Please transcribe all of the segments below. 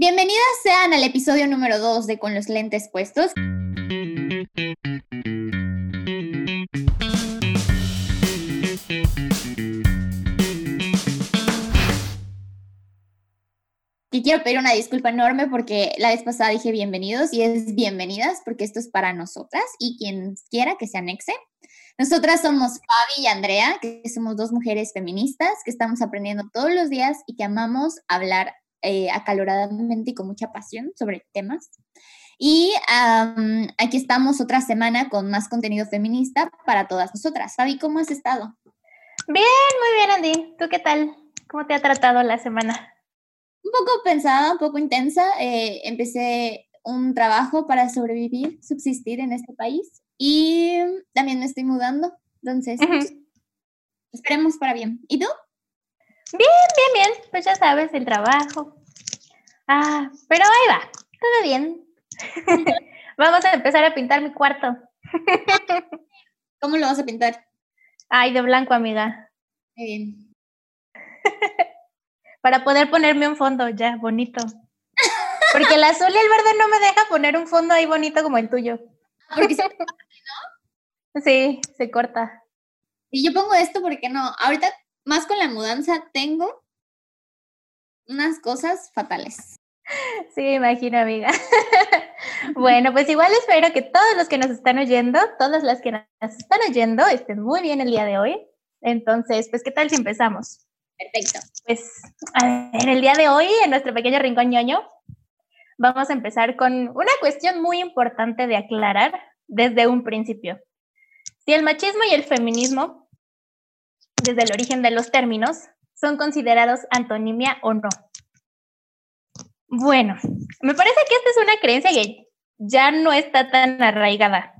Bienvenidas sean al episodio número 2 de Con los lentes puestos. Y quiero pedir una disculpa enorme porque la vez pasada dije bienvenidos y es bienvenidas porque esto es para nosotras y quien quiera que se anexe. Nosotras somos Fabi y Andrea, que somos dos mujeres feministas que estamos aprendiendo todos los días y que amamos hablar eh, acaloradamente y con mucha pasión sobre temas. Y aquí estamos otra semana con más contenido feminista para todas nosotras. Fabi, ¿cómo has estado? Bien, muy bien, Andy. ¿Tú qué tal? ¿Cómo te ha tratado la semana? Un poco pensada, un poco intensa. Eh, empecé un trabajo para sobrevivir, subsistir en este país y también me estoy mudando. Entonces, esperemos para bien. ¿Y tú? Bien, bien, bien. Pues ya sabes, el trabajo. Ah, pero ahí va. Todo bien. Vamos a empezar a pintar mi cuarto. ¿Cómo lo vas a pintar? Ay, de blanco, amiga. Muy bien. Para poder ponerme un fondo ya bonito. Porque el azul y el verde no me deja poner un fondo ahí bonito como el tuyo. Ah, porque se ¿no? Sí, se corta. Y yo pongo esto porque no, ahorita más con la mudanza tengo unas cosas fatales. Sí, imagino, amiga. bueno, pues igual espero que todos los que nos están oyendo, todas las que nos están oyendo, estén muy bien el día de hoy. Entonces, pues, ¿qué tal si empezamos? Perfecto. Pues, en el día de hoy, en nuestro pequeño rincón ñoño, vamos a empezar con una cuestión muy importante de aclarar desde un principio. Si el machismo y el feminismo, desde el origen de los términos, son considerados antonimia o no. Bueno, me parece que esta es una creencia que ya no está tan arraigada.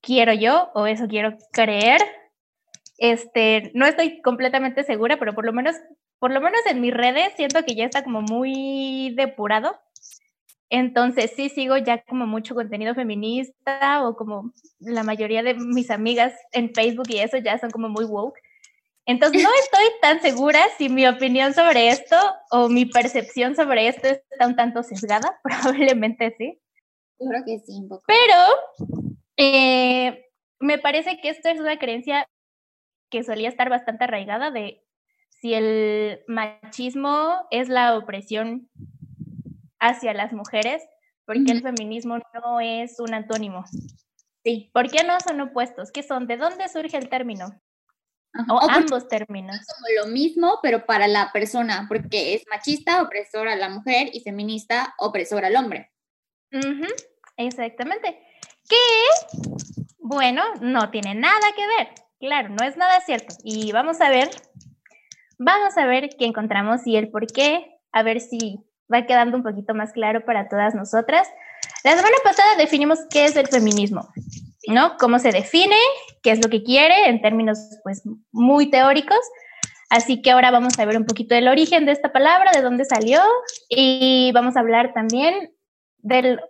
Quiero yo, o eso quiero creer. Este, no estoy completamente segura, pero por lo menos, por lo menos en mis redes siento que ya está como muy depurado. Entonces sí sigo ya como mucho contenido feminista o como la mayoría de mis amigas en Facebook y eso ya son como muy woke. Entonces no estoy tan segura si mi opinión sobre esto o mi percepción sobre esto está un tanto sesgada, probablemente sí. Yo creo que sí, un poco. Pero eh, me parece que esto es una creencia que solía estar bastante arraigada de si el machismo es la opresión hacia las mujeres, porque el feminismo no es un antónimo. Sí. ¿Por qué no son opuestos? ¿Qué son? ¿De dónde surge el término? O, ambos términos. Como lo mismo, pero para la persona, porque es machista, opresor a la mujer, y feminista, opresor al hombre. Exactamente. Que, bueno, no tiene nada que ver. Claro, no es nada cierto. Y vamos a ver, vamos a ver qué encontramos y el por qué, a ver si va quedando un poquito más claro para todas nosotras. La semana pasada definimos qué es el feminismo. ¿No? Cómo se define, qué es lo que quiere en términos pues muy teóricos. Así que ahora vamos a ver un poquito del origen de esta palabra, de dónde salió y vamos a hablar también del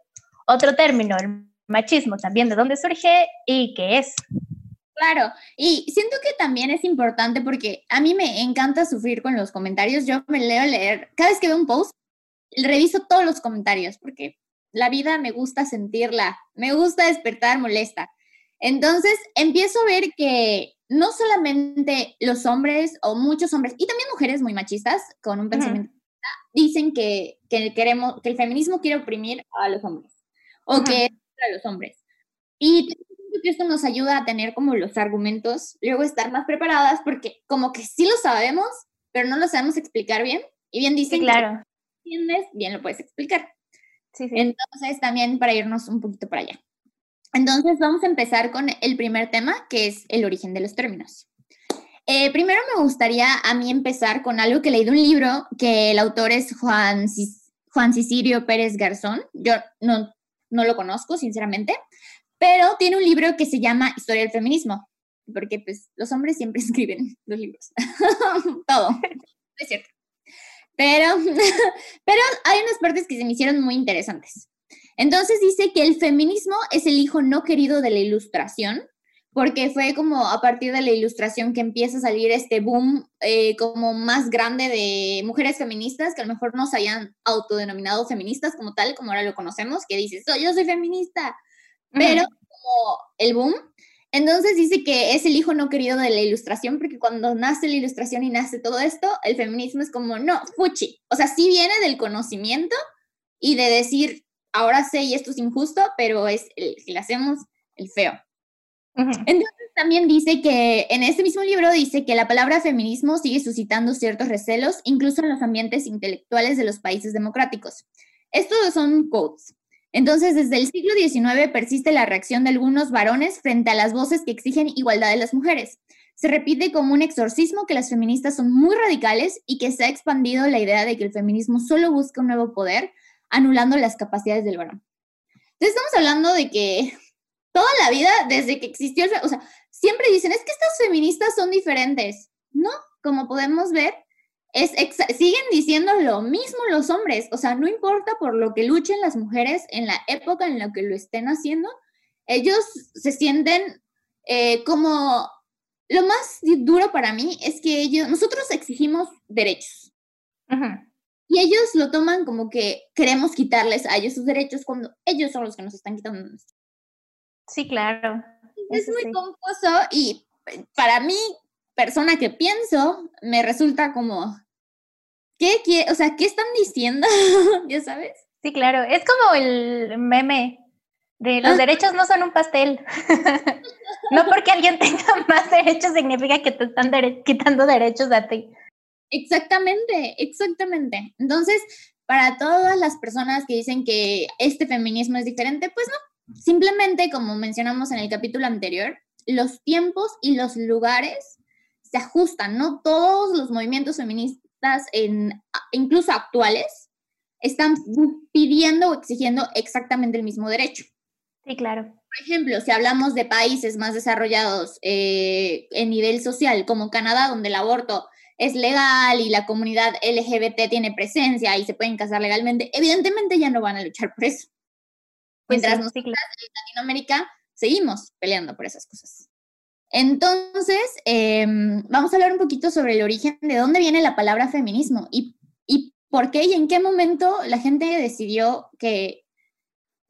otro término, el machismo, también de dónde surge y qué es. Claro, y siento que también es importante porque a mí me encanta sufrir con los comentarios. Yo me leo leer, cada vez que veo un post, reviso todos los comentarios porque la vida me gusta sentirla, me gusta despertar molesta. Entonces empiezo a ver que no solamente los hombres o muchos hombres y también mujeres muy machistas con un pensamiento dicen que, queremos que el feminismo quiere oprimir a los hombres o que es a los hombres. Y que esto nos ayuda a tener como los argumentos, luego estar más preparadas porque como que sí lo sabemos, pero no lo sabemos explicar bien. Y bien dicen claro. que entiendes, bien lo puedes explicar. Entonces, también para irnos un poquito para allá. Entonces, vamos a empezar con el primer tema, que es el origen de los términos. Eh, primero me gustaría a mí empezar con algo que leí de un libro que el autor es Juan, Juan Cicilio Pérez Garzón. Yo no, no lo conozco, sinceramente, pero tiene un libro que se llama Historia del Feminismo, porque pues los hombres siempre escriben los libros, todo, es cierto. Pero, pero hay unas partes que se me hicieron muy interesantes. Entonces dice que el feminismo es el hijo no querido de la ilustración, porque fue como a partir de la ilustración que empieza a salir este boom eh, como más grande de mujeres feministas que a lo mejor no se habían autodenominado feministas como tal, como ahora lo conocemos, que dices, yo soy feminista, pero como el boom. Entonces dice que es el hijo no querido de la ilustración, porque cuando nace la ilustración y nace todo esto, el feminismo es como, no, fuchi. O sea, sí viene del conocimiento y de decir, ahora sé y esto es injusto, pero es el, si le hacemos el feo. Entonces también dice que en este mismo libro dice que la palabra feminismo sigue suscitando ciertos recelos, incluso en los ambientes intelectuales de los países democráticos. Estos son quotes. Entonces, desde el siglo XIX persiste la reacción de algunos varones frente a las voces que exigen igualdad de las mujeres. Se repite como un exorcismo que las feministas son muy radicales y que se ha expandido la idea de que el feminismo solo busca un nuevo poder, anulando las capacidades del varón. Entonces, estamos hablando de que toda la vida, desde que existió o sea, siempre dicen, es que estas feministas son diferentes. No, como podemos ver, es siguen diciendo lo mismo los hombres, o sea, no importa por lo que luchen las mujeres en la época en la que lo estén haciendo, ellos se sienten eh, como lo más duro para mí es que ellos, nosotros exigimos derechos. Y ellos lo toman como que queremos quitarles a ellos sus derechos cuando ellos son los que nos están quitando Sí, claro. Es muy confuso y para mí, persona que pienso, me resulta como, ¿qué, o sea, ¿qué están diciendo? ¿Ya sabes? Sí, claro. Es como el meme de los ah. derechos no son un pastel. no porque alguien tenga más derechos significa que te están quitando derechos a ti. Exactamente, exactamente. Entonces, para todas las personas que dicen que este feminismo es diferente, pues no, Simplemente, como mencionamos en el capítulo anterior, los tiempos y los lugares se ajustan, ¿no? Todos los movimientos feministas, en, incluso actuales, están pidiendo o exigiendo exactamente el mismo derecho. Sí, claro. Por ejemplo, si hablamos de países más desarrollados eh, en nivel social, como Canadá, donde el aborto es legal y la comunidad LGBT tiene presencia y se pueden casar legalmente, evidentemente ya no van a luchar por eso. Pues Mientras nosotros en Latinoamérica seguimos peleando por esas cosas. Entonces, em, vamos a hablar un poquito sobre el origen de dónde viene la palabra feminismo y, y por qué y en qué momento la gente decidió que,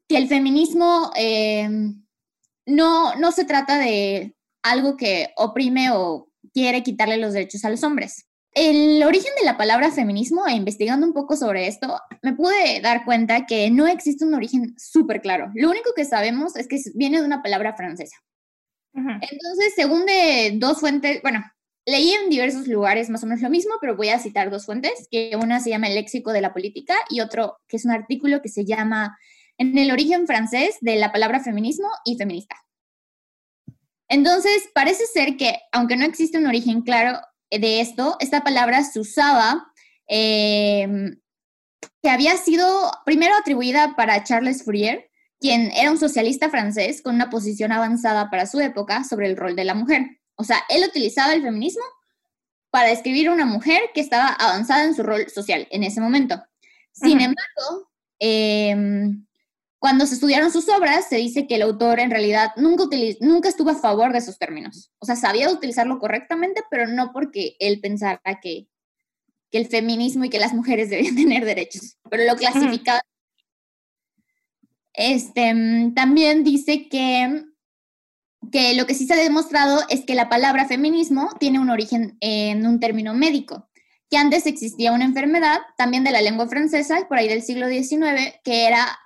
que el feminismo em, no, no se trata de algo que oprime o quiere quitarle los derechos a los hombres. El origen de la palabra feminismo, e investigando un poco sobre esto, me pude dar cuenta que no existe un origen súper claro. Lo único que sabemos es que viene de una palabra francesa. Entonces, según de dos fuentes, bueno, leí en diversos lugares más o menos lo mismo, pero voy a citar dos fuentes, que una se llama El léxico de la política y otro que es un artículo que se llama En el origen francés de la palabra feminismo y feminista. Entonces, parece ser que, aunque no existe un origen claro, de esto, esta palabra se usaba, em, que había sido primero atribuida para Charles Fourier, quien era un socialista francés con una posición avanzada para su época sobre el rol de la mujer. O sea, él utilizaba el feminismo para describir a una mujer que estaba avanzada en su rol social en ese momento. Sin embargo, em, cuando se estudiaron sus obras, se dice que el autor en realidad nunca, nunca estuvo a favor de esos términos. O sea, sabía utilizarlo correctamente, pero no porque él pensara que, que el feminismo y que las mujeres debían tener derechos, pero lo clasificaba. Este, también dice que, que lo que sí se ha demostrado es que la palabra feminismo tiene un origen en un término médico, que antes existía una enfermedad, también de la lengua francesa, por ahí del siglo XIX, que era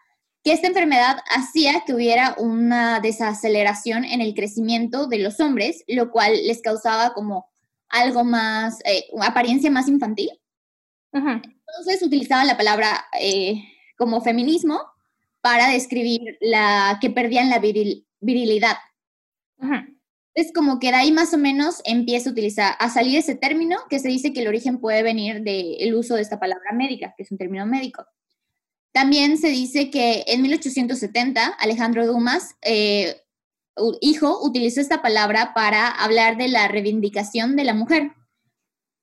que esta enfermedad hacía que hubiera una desaceleración en el crecimiento de los hombres, lo cual les causaba como algo más, eh, apariencia más infantil. Entonces utilizaban la palabra eh, como feminismo para describir la que perdían la virilidad. Es como que de ahí más o menos empieza a utilizar, a salir ese término que se dice que el origen puede venir del uso de esta palabra médica, que es un término médico. También se dice que en 1870 Alejandro Dumas, eh, hijo, utilizó esta palabra para hablar de la reivindicación de la mujer,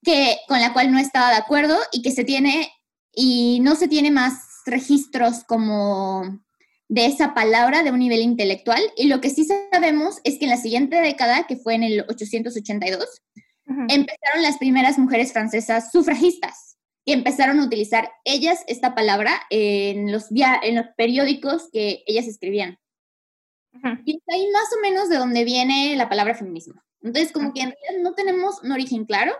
que, con la cual no estaba de acuerdo y que se tiene, y no se tiene más registros como de esa palabra de un nivel intelectual. Y lo que sí sabemos es que en la siguiente década, que fue en el 882, empezaron las primeras mujeres francesas sufragistas, que empezaron a utilizar ellas esta palabra en los, en los periódicos que ellas escribían. Y es ahí más o menos de donde viene la palabra feminismo. Entonces, como que en realidad no tenemos un origen claro.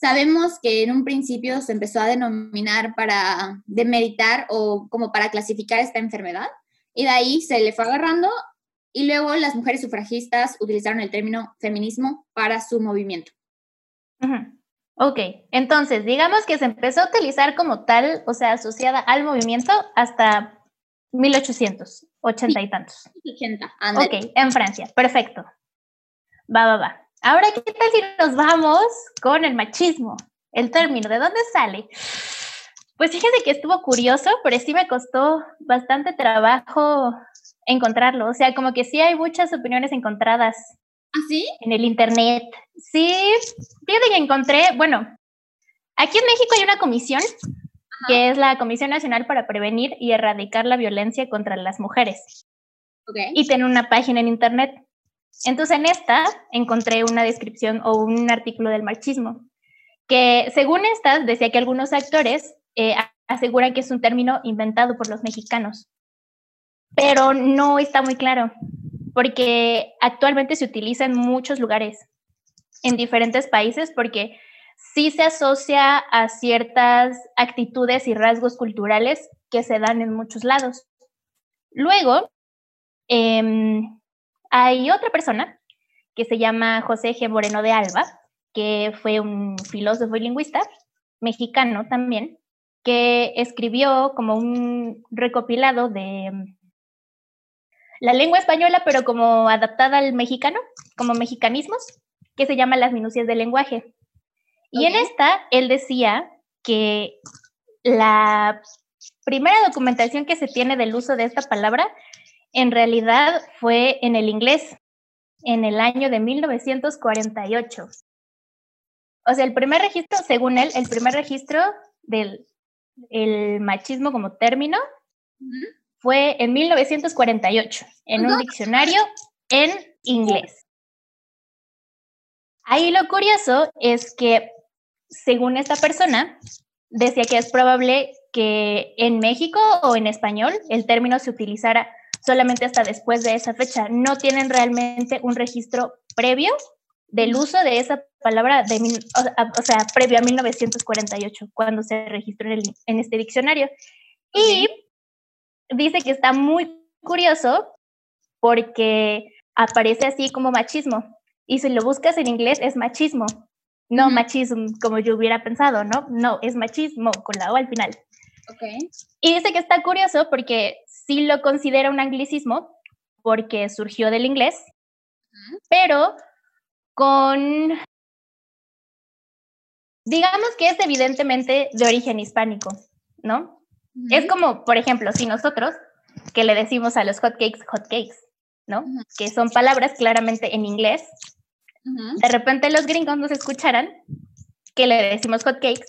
Sabemos que en un principio se empezó a denominar para demeritar o como para clasificar esta enfermedad. Y de ahí se le fue agarrando y luego las mujeres sufragistas utilizaron el término feminismo para su movimiento. Ok, entonces digamos que se empezó a utilizar como tal, o sea, asociada al movimiento hasta 1880 y tantos. 80, ok, en Francia, perfecto. Va, va, va. Ahora, ¿qué tal si nos vamos con el machismo? El término, ¿de dónde sale? Pues fíjese que estuvo curioso, pero sí me costó bastante trabajo encontrarlo. O sea, como que sí hay muchas opiniones encontradas. ¿Ah, sí? En el internet. Sí, fíjate que encontré, bueno, aquí en México hay una comisión que es la Comisión Nacional para Prevenir y Erradicar la Violencia contra las Mujeres. Okay. Y tiene una página en internet. Entonces en esta encontré una descripción o un artículo del machismo, que según esta decía que algunos actores eh, aseguran que es un término inventado por los mexicanos, pero no está muy claro, porque actualmente se utiliza en muchos lugares, en diferentes países, porque sí se asocia a ciertas actitudes y rasgos culturales que se dan en muchos lados. Luego, em, hay otra persona que se llama José G. Moreno de Alba, que fue un filósofo y lingüista mexicano también, que escribió como un recopilado de mm, la lengua española, pero como adaptada al mexicano, como mexicanismos, que se llama Las Minucias del Lenguaje. Y en esta, él decía que la primera documentación que se tiene del uso de esta palabra en realidad fue en el inglés, en el año de 1948. O sea, el primer registro, según él, el primer registro del el machismo como término fue en 1948, en un diccionario en inglés. Ahí lo curioso es que, según esta persona, decía que es probable que en México o en español el término se utilizara solamente hasta después de esa fecha. No tienen realmente un registro previo del uso de esa palabra, de, o, sea, previo a 1948, cuando se registró en, en este diccionario. Y dice que está muy curioso porque aparece así como machismo. Y si lo buscas en inglés es machismo, no machismo como yo hubiera pensado, ¿no? No, es machismo con la O al final. Okay. Y dice que está curioso porque sí lo considera un anglicismo porque surgió del inglés, pero con, digamos que es evidentemente de origen hispánico, ¿no? Es como, por ejemplo, si nosotros, que le decimos a los hotcakes, hotcakes, ¿no? Que son palabras claramente en inglés, de repente los gringos nos escucharan que le decimos hotcakes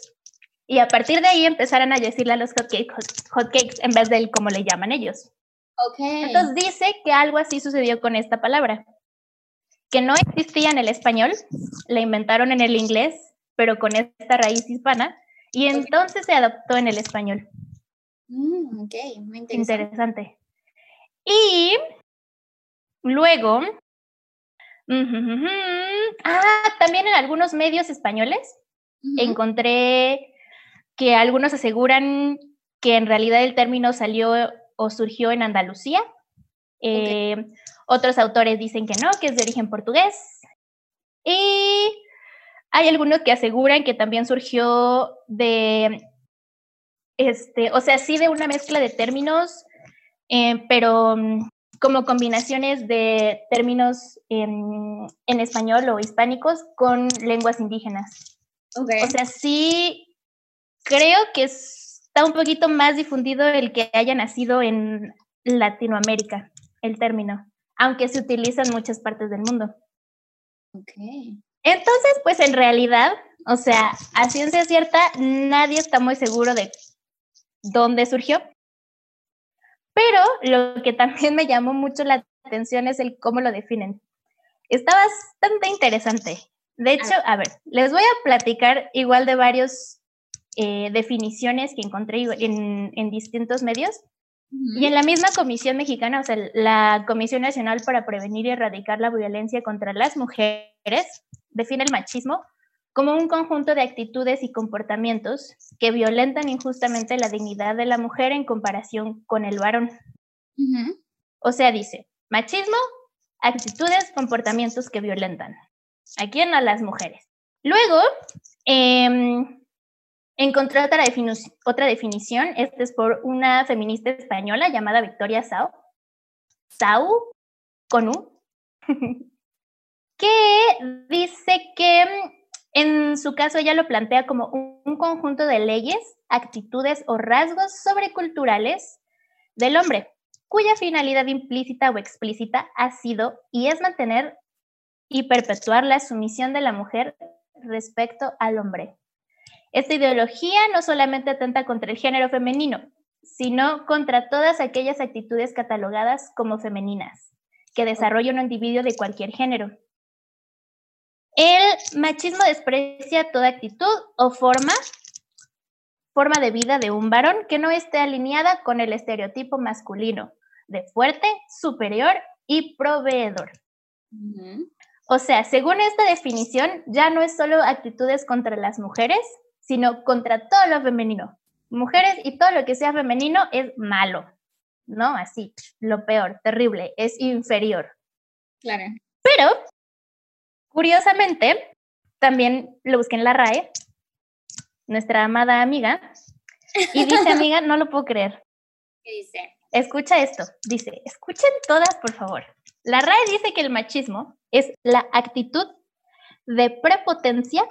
y a partir de ahí empezaran a decirle a los hotcakes, hotcakes en vez de como le llaman ellos. Okay. Entonces dice que algo así sucedió con esta palabra que no existía en el español, la inventaron en el inglés, pero con esta raíz hispana, y entonces se adoptó en el español. Mm, ok, muy interesante. interesante. Y luego, ah, también en algunos medios españoles encontré que algunos aseguran que en realidad el término salió o surgió en Andalucía. Eh, otros autores dicen que no, que es de origen portugués. Y hay algunos que aseguran que también surgió de, este, o sea, sí de una mezcla de términos, eh, pero mm, como combinaciones de términos en, español o hispánicos con lenguas indígenas. O sea, sí creo que está un poquito más difundido el que haya nacido en Latinoamérica, el término aunque se utiliza en muchas partes del mundo. Ok. Entonces, pues en realidad, o sea, a ciencia cierta, nadie está muy seguro de dónde surgió. Pero lo que también me llamó mucho la atención es el cómo lo definen. Está bastante interesante. De hecho, a ver, les voy a platicar igual de varias eh, definiciones que encontré en, distintos medios. Y en la misma Comisión Mexicana, o sea, la Comisión Nacional para Prevenir y Erradicar la Violencia contra las Mujeres, define el machismo como un conjunto de actitudes y comportamientos que violentan injustamente la dignidad de la mujer en comparación con el varón. O sea, dice, machismo, actitudes, comportamientos que violentan. ¿A quién? A las mujeres. Luego, em, encontré otra, otra definición, esta es por una feminista española llamada Victoria Sau, Sau, con U, que dice que en su caso, ella lo plantea como un, conjunto de leyes, actitudes o rasgos sobreculturales del hombre, cuya finalidad implícita o explícita ha sido y es mantener y perpetuar la sumisión de la mujer respecto al hombre. Esta ideología no solamente atenta contra el género femenino, sino contra todas aquellas actitudes catalogadas como femeninas que desarrolla un individuo de cualquier género, el machismo desprecia toda actitud o forma, forma de vida de un varón que no esté alineada con el estereotipo masculino de fuerte, superior y proveedor. O sea, según esta definición, ya no es solo actitudes contra las mujeres, sino contra todo lo femenino. Mujeres y todo lo que sea femenino es malo, ¿no? Así, lo peor, terrible, es inferior. Claro. Pero Curiosamente, también lo busqué en la RAE, nuestra amada amiga, y dice, amiga, no lo puedo creer. ¿Qué dice? Escucha esto, dice, escuchen todas, por favor. La RAE dice que el machismo es la actitud de prepotencia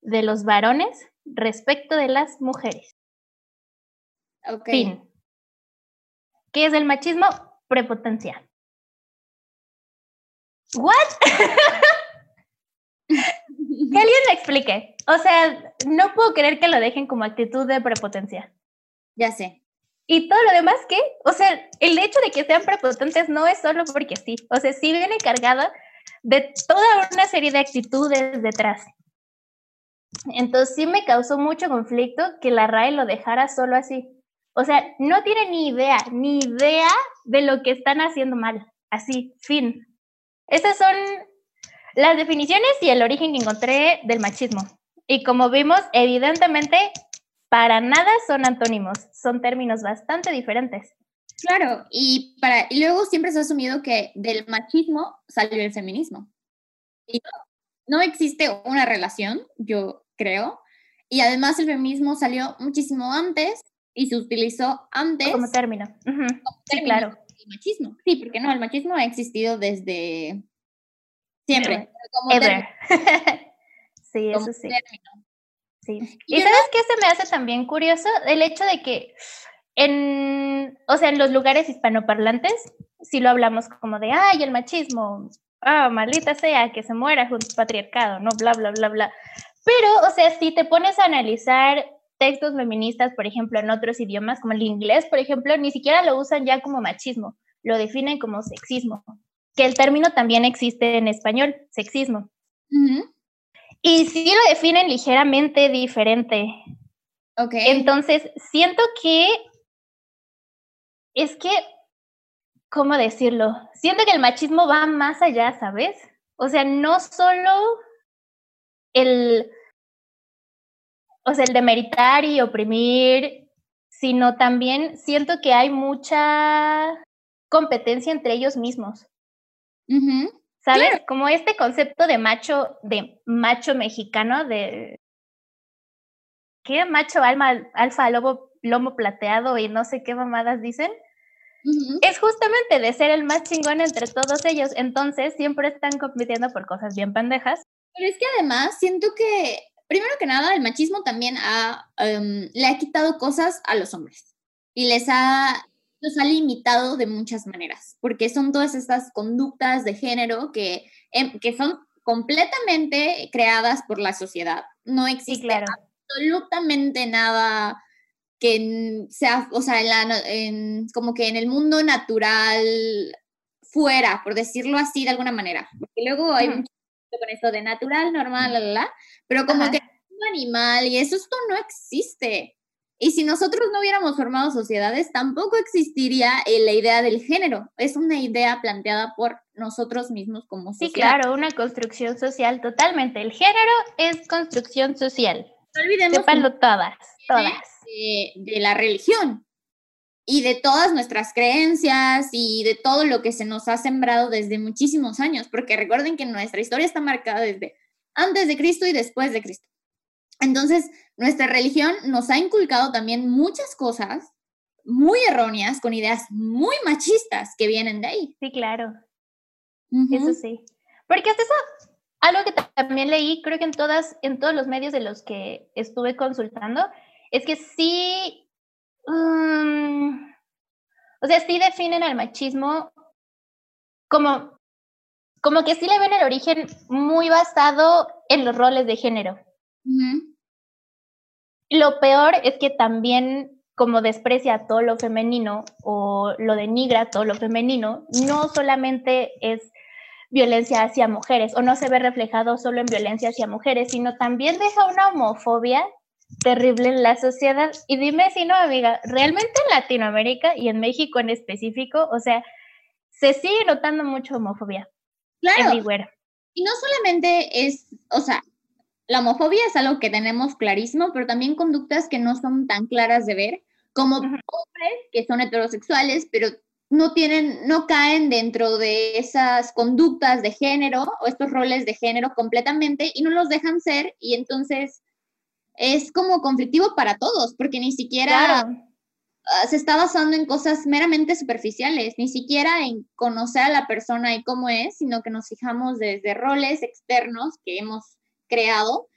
de los varones respecto de las mujeres. Ok. Fin. ¿Qué es el machismo? Prepotencia. ¿What? Que alguien me explique. O sea, no puedo creer que lo dejen como actitud de prepotencia. Ya sé. Y todo lo demás, ¿qué? O sea, el hecho de que sean prepotentes no es solo porque sí. O sea, sí viene cargada de toda una serie de actitudes detrás. Entonces sí me causó mucho conflicto que la RAE lo dejara solo así. O sea, no tiene ni idea, ni idea de lo que están haciendo mal. Así, fin. Esas son las definiciones y el origen que encontré del machismo. Y como vimos, evidentemente, para nada son antónimos, son términos bastante diferentes. Claro, y, para, y luego siempre se ha asumido que del machismo salió el feminismo. Y no, existe una relación, yo creo. Y además el feminismo salió muchísimo antes y se utilizó antes. Como término. sí, claro. El machismo. Sí, porque no, el machismo ha existido desde Siempre. Ever. sí, eso sí. Sí. ¿Y, sabes qué se me hace también curioso? El hecho de que en, o sea, en los lugares hispanoparlantes, si lo hablamos como de, ay, el machismo, ah, maldita sea, que se muera junto al patriarcado, no, bla, bla, bla, bla. Pero, o sea, si te pones a analizar textos feministas, por ejemplo, en otros idiomas, como el inglés, por ejemplo, ni siquiera lo usan ya como machismo, lo definen como sexismo que el término también existe en español, sexismo. Y sí lo definen ligeramente diferente. Ok. Entonces, siento que es que, ¿cómo decirlo? Siento que el machismo va más allá, ¿sabes? O sea, no solo el, o sea, el demeritar y oprimir, sino también siento que hay mucha competencia entre ellos mismos. ¿Sabes? Como este concepto de macho, de macho mexicano, de ¿qué? Macho alma, alfa, lobo, lomo plateado y no sé qué mamadas dicen. Es justamente de ser el más chingón entre todos ellos. Entonces siempre están compitiendo por cosas bien pendejas. Pero es que además siento que, primero que nada, el machismo también ha, em, le ha quitado cosas a los hombres y les ha los ha limitado de muchas maneras, porque son todas estas conductas de género que, em, que son completamente creadas por la sociedad. No existe absolutamente nada que sea, o sea, como que en el mundo natural fuera, por decirlo así de alguna manera. Porque luego hay mucho con esto de natural, normal, la, la, la, pero como que un animal y eso, esto no existe. Y si nosotros no hubiéramos formado sociedades, tampoco existiría eh, la idea del género. Es una idea planteada por nosotros mismos como sociedad. Sí, claro, una construcción social totalmente. El género es construcción social. No olvidemos. todas, todas. de la religión y de todas nuestras creencias y de todo lo que se nos ha sembrado desde muchísimos años, porque recuerden que nuestra historia está marcada desde antes de Cristo y después de Cristo. Entonces, nuestra religión nos ha inculcado también muchas cosas muy erróneas, con ideas muy machistas que vienen de ahí. Sí, claro. Eso sí. Porque hasta eso, algo que también leí, creo que en todas, en todos los medios de los que estuve consultando, es que sí, um, o sea, sí definen al machismo como, como que sí le ven el origen muy basado en los roles de género. Lo peor es que también como desprecia todo lo femenino o lo denigra todo lo femenino, no solamente es violencia hacia mujeres o no se ve reflejado solo en violencia hacia mujeres, sino también deja una homofobia terrible en la sociedad. Y dime si no, amiga, realmente en Latinoamérica y en México en específico, o sea, se sigue notando mucho homofobia. Claro. Y no solamente es, o sea, la homofobia es algo que tenemos clarísimo, pero también conductas que no son tan claras de ver, como hombres que son heterosexuales, pero no tienen, no caen dentro de esas conductas de género o estos roles de género completamente y no los dejan ser y entonces es como conflictivo para todos, porque ni siquiera ah, se está basando en cosas meramente superficiales, ni siquiera en conocer a la persona y cómo es, sino que nos fijamos desde roles externos que hemos creado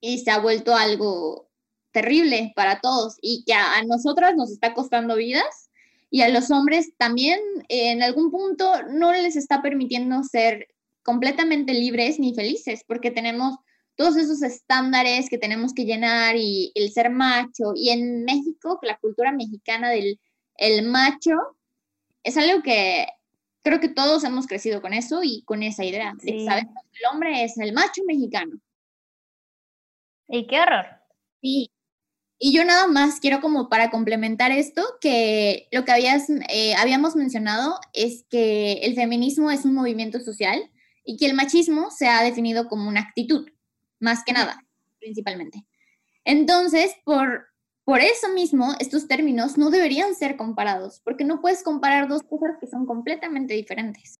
y se ha vuelto algo terrible para todos y que a, nosotras nos está costando vidas y a los hombres también en algún punto no les está permitiendo ser completamente libres ni felices porque tenemos todos esos estándares que tenemos que llenar y el ser macho y en México la cultura mexicana del el macho es algo que creo que todos hemos crecido con eso y con esa idea de que sabemos que el hombre es el macho mexicano y qué horror. Sí. Y yo nada más quiero como para complementar esto, que lo que habías, eh, habíamos mencionado es que el feminismo es un movimiento social y que el machismo se ha definido como una actitud, más que nada, principalmente. Entonces, por, por eso mismo, estos términos no deberían ser comparados, porque no puedes comparar dos cosas que son completamente diferentes.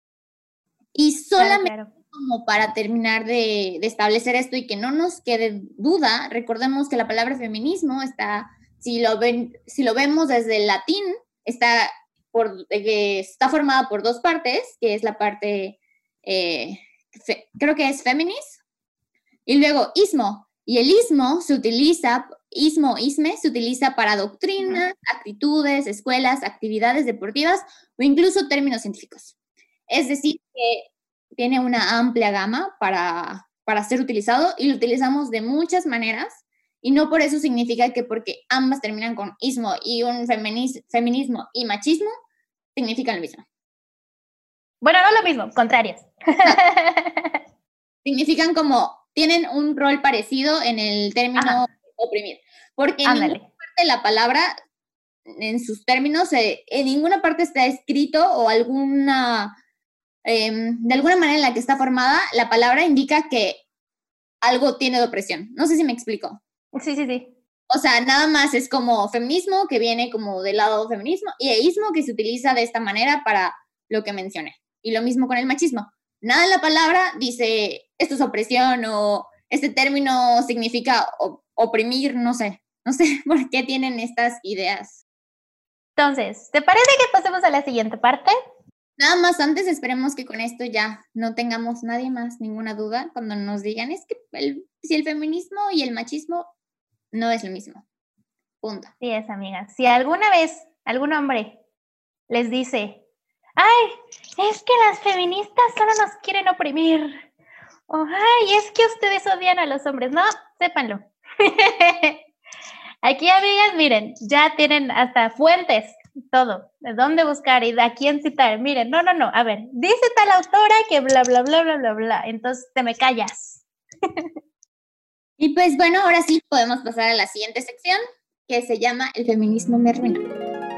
Y solamente como para terminar de, establecer esto y que no nos quede duda, recordemos que la palabra feminismo está, si lo, ven, si lo vemos desde el latín, está, por, está formada por dos partes, que es la parte, eh, creo que es feminis, y luego ismo. Y el ismo se utiliza, ismo, isme, se utiliza para doctrinas, actitudes, escuelas, actividades deportivas o incluso términos científicos. Es decir, que tiene una amplia gama para, para ser utilizado y lo utilizamos de muchas maneras y no por eso significa que porque ambas terminan con ismo y un feminismo y machismo, significan lo mismo. Bueno, no lo mismo, contrarias. significan como, tienen un rol parecido en el término oprimir. Porque en ninguna parte de la palabra, en sus términos, eh, en ninguna parte está escrito o alguna Em, de alguna manera en la que está formada, la palabra indica que algo tiene de opresión. No sé si me explico. Sí, sí, sí. O sea, nada más es como feminismo, que viene como del lado feminismo, y eísmo, que se utiliza de esta manera para lo que mencioné. Y lo mismo con el machismo. Nada en la palabra dice esto es opresión o este término significa oprimir, no sé. No sé por qué tienen estas ideas. Entonces, ¿te parece que pasemos a la siguiente parte? Nada más antes esperemos que con esto ya no tengamos nadie más ninguna duda cuando nos digan es que si el feminismo y el machismo no es lo mismo. Punto. Sí es, amiga. Si alguna vez algún hombre les dice, ay, es que las feministas solo nos quieren oprimir. O, ay, es que ustedes odian a los hombres. No, sépanlo. Aquí, amigas, miren, ya tienen hasta fuentes, todo, de dónde buscar y de a quién citar. Miren, no, no, no, a ver, dice tal autora que bla, bla, bla, bla, bla, bla. Entonces te me callas. y pues bueno, ahora sí podemos pasar a la siguiente sección que se llama El feminismo me.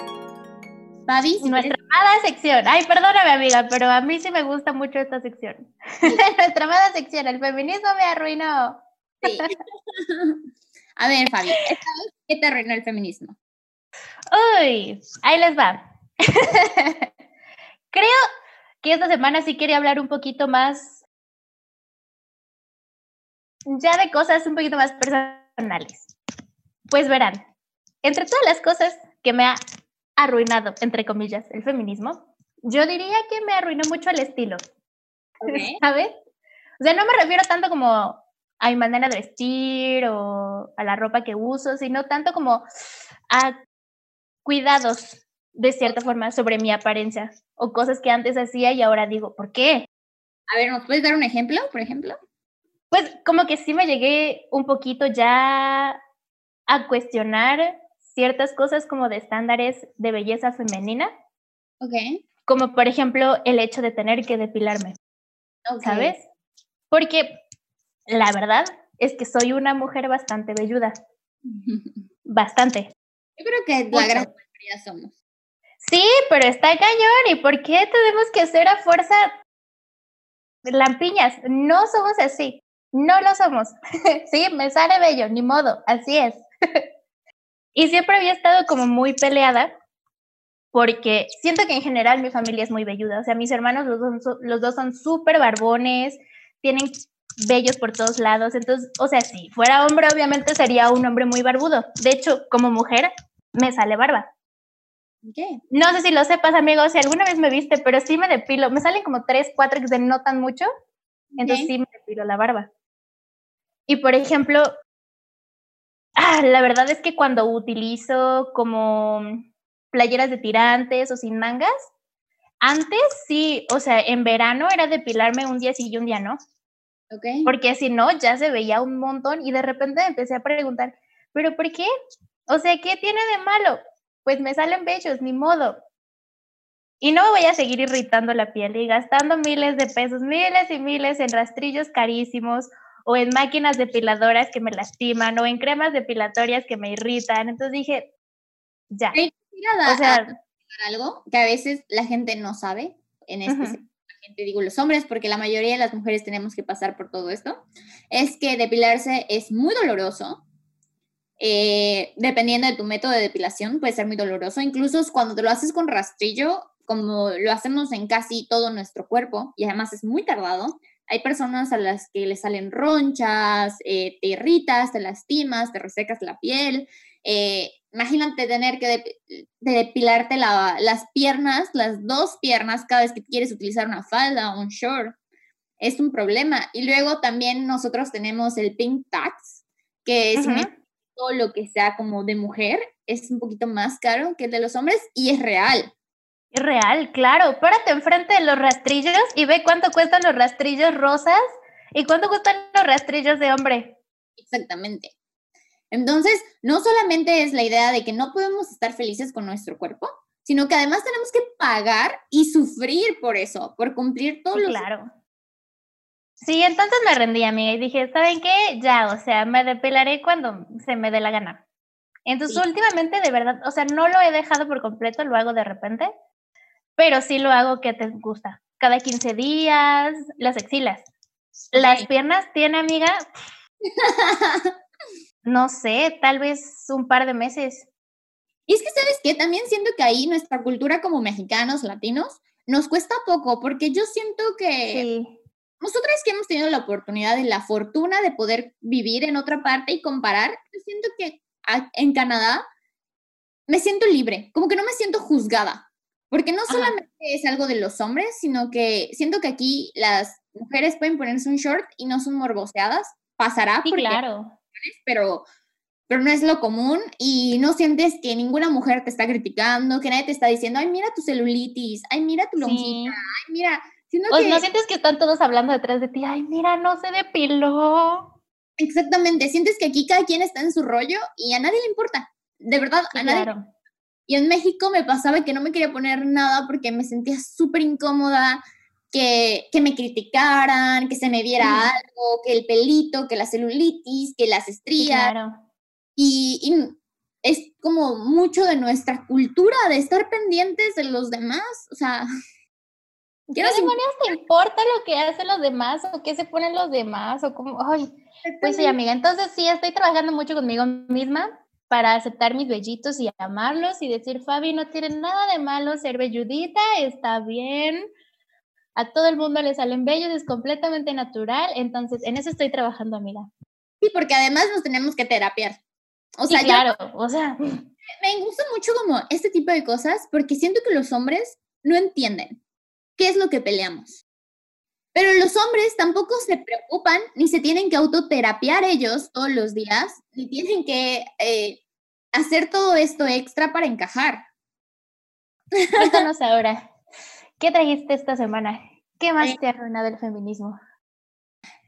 Babi, nuestra amada sección. Ay, perdóname, amiga, pero a mí sí me gusta mucho esta sección. nuestra amada sección, el feminismo me arruinó. Sí. A ver, Fabi, ¿qué te arruinó el feminismo? Uy, ahí les va. Creo que esta semana sí quería hablar un poquito más, ya de cosas un poquito más personales. Pues verán, entre todas las cosas que me ha arruinado, entre comillas, el feminismo, yo diría que me arruinó mucho el estilo. ¿Sabes? O sea, no me refiero tanto como a mi manera de vestir o a la ropa que uso, sino tanto como a cuidados de cierta forma sobre mi apariencia o cosas que antes hacía y ahora digo, ¿por qué? A ver, ¿nos puedes dar un ejemplo, por ejemplo? Pues como que sí me llegué un poquito ya a cuestionar ciertas cosas como de estándares de belleza femenina. Ok. Como por ejemplo el hecho de tener que depilarme. ¿Sabes? Porque la verdad es que soy una mujer bastante velluda. bastante. Yo creo que la gran mayoría somos. Sí, pero está cañón. ¿Y por qué tenemos que hacer a fuerza lampiñas? No somos así. No lo somos. sí, me sale bello, ni modo. Así es. y siempre había estado como muy peleada porque siento que en general mi familia es muy velluda. O sea, mis hermanos los dos, los dos son súper barbones, tienen bellos por todos lados. Entonces, o sea, si fuera hombre, obviamente sería un hombre muy barbudo. De hecho, como mujer, me sale barba. No sé si lo sepas, amigo, si alguna vez me viste, pero sí me depilo. Me salen como tres, cuatro que se notan mucho. Entonces sí me depilo la barba. Y por ejemplo, ah, la verdad es que cuando utilizo como playeras de tirantes o sin mangas, antes sí, o sea, en verano era depilarme un día sí y un día no. Porque si no, ya se veía un montón y de repente empecé a preguntar, ¿pero por qué? O sea, ¿qué tiene de malo? Pues me salen bellos, ni modo. Y no me voy a seguir irritando la piel y gastando miles de pesos, miles y miles en rastrillos carísimos o en máquinas depiladoras que me lastiman o en cremas depilatorias que me irritan. Entonces dije, ya. o sea, algo que a veces la gente no sabe en este gente, digo los hombres, porque la mayoría de las mujeres tenemos que pasar por todo esto, es que depilarse es muy doloroso. Eh, dependiendo de tu método de depilación, puede ser muy doloroso. Incluso cuando te lo haces con rastrillo, como lo hacemos en casi todo nuestro cuerpo, y además es muy tardado, hay personas a las que le salen ronchas, eh, te irritas, te lastimas, te resecas la piel. Eh, imagínate tener que depilarte las piernas, las dos piernas, cada vez que quieres utilizar una falda o un short. Es un problema. Y luego también nosotros tenemos el pink tax, que es todo lo que sea como de mujer, es un poquito más caro que el de los hombres y es real. Es real, claro. Párate enfrente de los rastrillos y ve cuánto cuestan los rastrillos rosas y cuánto cuestan los rastrillos de hombre. Exactamente. Entonces, no solamente es la idea de que no podemos estar felices con nuestro cuerpo, sino que además tenemos que pagar y sufrir por eso, por cumplir todos los... Claro. Sí, entonces me rendí, amiga, y dije, ¿saben qué? Ya, o sea, me depilaré cuando se me dé la gana. Entonces, últimamente, de verdad, o sea, no lo he dejado por completo, lo hago de repente, pero sí lo hago que te gusta. Cada 15 días, las axilas. Las piernas tiene, amiga. no sé, tal vez un par de meses. Y es que, ¿sabes qué? También siento que ahí nuestra cultura como mexicanos, latinos, nos cuesta poco, porque yo siento que nosotros que hemos tenido la oportunidad y la fortuna de poder vivir en otra parte y comparar, yo siento que en Canadá me siento libre, como que no me siento juzgada, porque no solamente es algo de los hombres, sino que siento que aquí las mujeres pueden ponerse un short y no son morboseadas, pasará. Sí, claro pero, pero no es lo común y no sientes que ninguna mujer te está criticando, que nadie te está diciendo, ay, mira tu celulitis, ay, mira tu lonjita, ay, mira. o no sientes que están todos hablando detrás de ti, ay, mira, no se depiló. Exactamente, sientes que aquí cada quien está en su rollo y a nadie le importa, de verdad, a nadie. Y en México me pasaba que no me quería poner nada porque me sentía súper incómoda, que, que, me criticaran, que se me viera algo, que el pelito, que la celulitis, que las estrías. y, y, es como mucho de nuestra cultura de estar pendientes de los demás. O sea, ¿qué demonios te importa lo que hacen los demás o qué se ponen los demás o cómo? Ay, pues sí, amiga. Entonces sí, estoy trabajando mucho conmigo misma para aceptar mis vellitos y amarlos y decir, Fabi, no tiene nada de malo ser velludita, está bien. A todo el mundo le salen bellos, es completamente natural. Entonces, en eso estoy trabajando, amiga. Sí, porque además nos tenemos que terapiar. O sea, claro, o sea. Me gusta mucho como este tipo de cosas porque siento que los hombres no entienden qué es lo que peleamos. Pero los hombres tampoco se preocupan ni se tienen que autoterapiar ellos todos los días, ni tienen que eh, hacer todo esto extra para encajar. Cuéntanos ahora, ¿qué trajiste esta semana? ¿Qué más te ha arruinado el feminismo?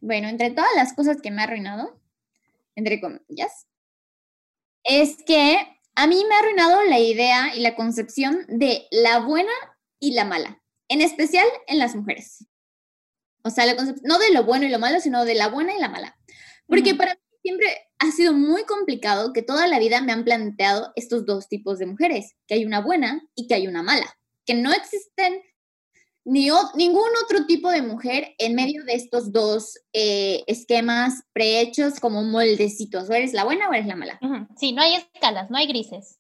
Bueno, entre todas las cosas que me ha arruinado, entre comillas, es que a mí me ha arruinado la idea y la concepción de la buena y la mala, en especial en las mujeres. O sea, la no de lo bueno y lo malo, sino de la buena y la mala. Porque para mí siempre ha sido muy complicado que toda la vida me han planteado estos dos tipos de mujeres, que hay una buena y que hay una mala, que no existen ni ningún otro tipo de mujer en medio de estos dos eh, esquemas prehechos como moldecitos. O eres la buena o eres la mala. Sí, no hay escalas, no hay grises.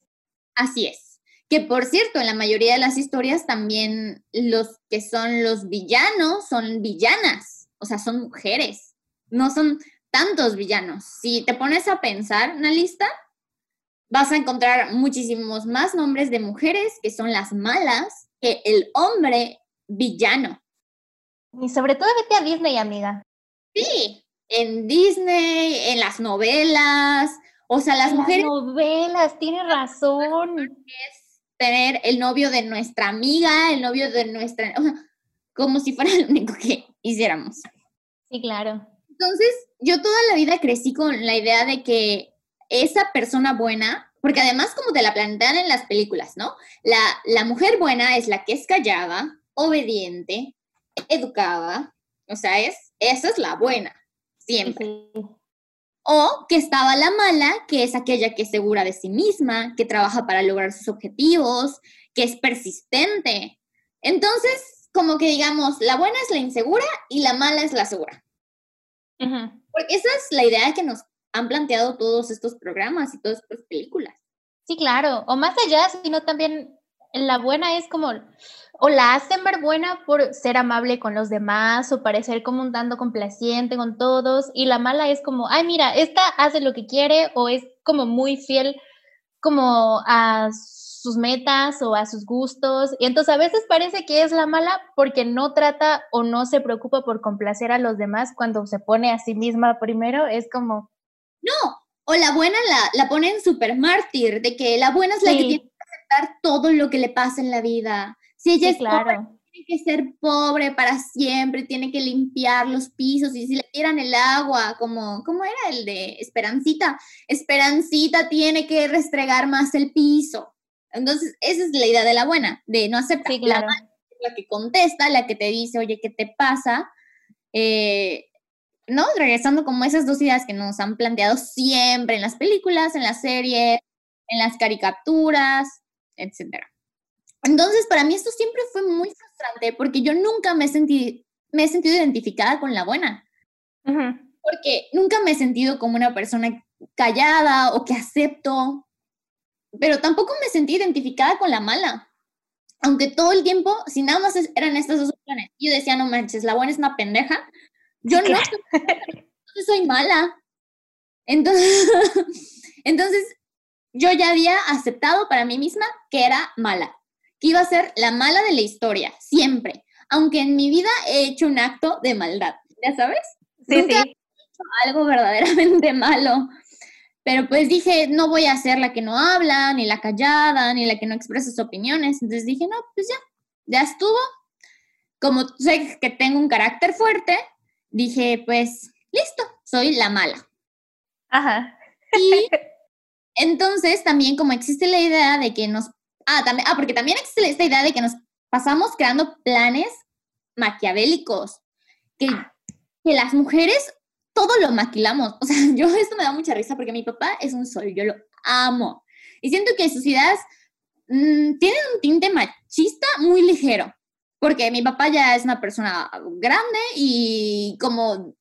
Así es. Que por cierto, en la mayoría de las historias también los que son los villanos son villanas, o sea, son mujeres, no son tantos villanos. Si te pones a pensar una lista, vas a encontrar muchísimos más nombres de mujeres que son las malas que el hombre villano. Y sobre todo vete a Disney, amiga. Sí, en Disney, en las novelas, o sea, las mujeres... Las novelas, tienes razón. Es tener el novio de nuestra amiga, el novio de nuestra... O sea, como si fuera lo único que hiciéramos. Sí, claro. Entonces, yo toda la vida crecí con la idea de que esa persona buena, porque además como te la plantean en las películas, ¿no? La, la mujer buena es la que es callada, obediente, educada, o sea, es, esa es la buena, siempre. O que estaba la mala, que es aquella que es segura de sí misma, que trabaja para lograr sus objetivos, que es persistente. Entonces, como que digamos, la buena es la insegura y la mala es la segura. Porque esa es la idea que nos han planteado todos estos programas y todas estas películas. Sí, claro. O más allá, sino también la buena es como o la hacen ver buena por ser amable con los demás o parecer como un dando complaciente con todos y la mala es como, ay mira, esta hace lo que quiere o es como muy fiel como a sus metas o a sus gustos. Y entonces a veces parece que es la mala porque no trata o no se preocupa por complacer a los demás cuando se pone a sí misma primero, es como... No, o la buena la, la ponen súper mártir, de que la buena es la que tiene que aceptar todo lo que le pasa en la vida. Si ella es pobre, tiene que ser pobre para siempre, tiene que limpiar los pisos y si le tiran el agua, como, ¿cómo era el de Esperancita? Esperancita tiene que restregar más el piso. Entonces, esa es la idea de la buena, de no aceptar. Sí, claro. La, que contesta, la que te dice, oye, ¿qué te pasa? Eh, ¿no? Regresando como esas dos ideas que nos han planteado siempre en las películas, en las series, en las caricaturas, etcétera. Entonces, para mí esto siempre fue muy frustrante porque yo nunca me, sentí, me he sentido identificada con la buena. Porque nunca me he sentido como una persona callada o que acepto, pero tampoco me sentí identificada con la mala. Aunque todo el tiempo, si nada más eran estas dos opciones, yo decía, no manches, la buena es una pendeja, yo no soy, mala. Entonces, entonces, yo ya había aceptado para mí misma que era mala iba a ser la mala de la historia, siempre. Aunque en mi vida he hecho un acto de maldad, ¿ya sabes? Sí, sí. He hecho algo verdaderamente malo. Pero pues dije, no voy a ser la que no habla, ni la callada, ni la que no expresa sus opiniones. Entonces dije, no, pues ya, ya estuvo. Como sé que tengo un carácter fuerte, dije, pues listo, soy la mala. Ajá. Y entonces también como existe la idea de que nos... Ah, también, ah, porque también existe esta idea de que nos pasamos creando planes maquiavélicos, que, que las mujeres todo lo maquilamos. O sea, yo esto me da mucha risa porque mi papá es un sol, yo lo amo. Y siento que sus ideas mm, tienen un tinte machista muy ligero, porque mi papá ya es una persona grande y como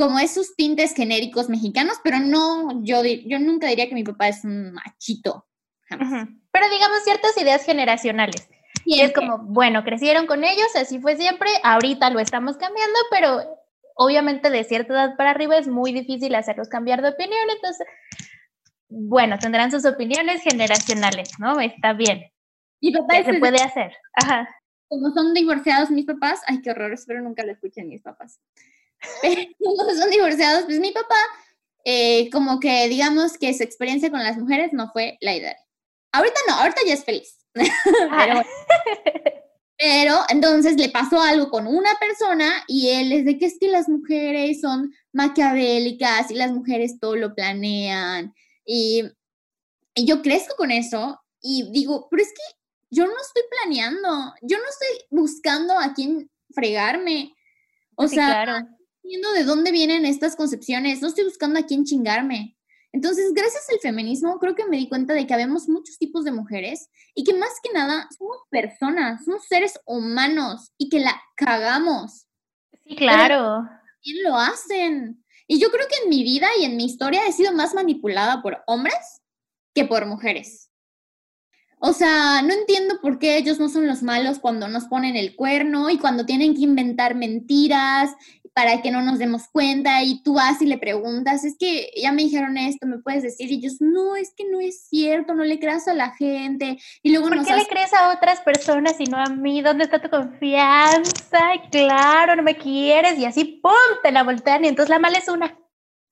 como esos tintes genéricos mexicanos, pero no, yo, yo nunca diría que mi papá es un machito. Pero digamos ciertas ideas generacionales. Y es como, bueno, crecieron con ellos, así fue siempre, ahorita lo estamos cambiando, pero obviamente de cierta edad para arriba es muy difícil hacerlos cambiar de opinión, entonces, bueno, tendrán sus opiniones generacionales, ¿no? Está bien. Y papá se puede hacer. Ajá. Como son divorciados mis papás, ay, qué horror, espero nunca lo escuchen mis papás. Pero como son divorciados, pues mi papá, eh, como que digamos que su experiencia con las mujeres no fue la idea. Ahorita no, ahorita ya es feliz. pero, pero entonces le pasó algo con una persona y él es de que es que las mujeres son maquiavélicas y las mujeres todo lo planean. Y, y yo crezco con eso y digo, pero es que yo no estoy planeando, yo no estoy buscando a quién fregarme. O sea, claro. viendo de dónde vienen estas concepciones, no estoy buscando a quién chingarme. Entonces, gracias al feminismo, creo que me di cuenta de que habemos muchos tipos de mujeres y que más que nada somos personas, somos seres humanos y que la cagamos. Sí, claro. ¿Quién lo hacen? Y yo creo que en mi vida y en mi historia he sido más manipulada por hombres que por mujeres. O sea, no entiendo por qué ellos no son los malos cuando nos ponen el cuerno y cuando tienen que inventar mentiras para que no nos demos cuenta y tú vas y le preguntas, es que ya me dijeron esto, ¿me puedes decir? Y ellos, no, es que no es cierto, no le creas a la gente. Y luego ¿Por qué le crees a otras personas y no a mí? ¿Dónde está tu confianza? Claro, no me quieres y así, ¡pum!, te la voltean y entonces la mala es una.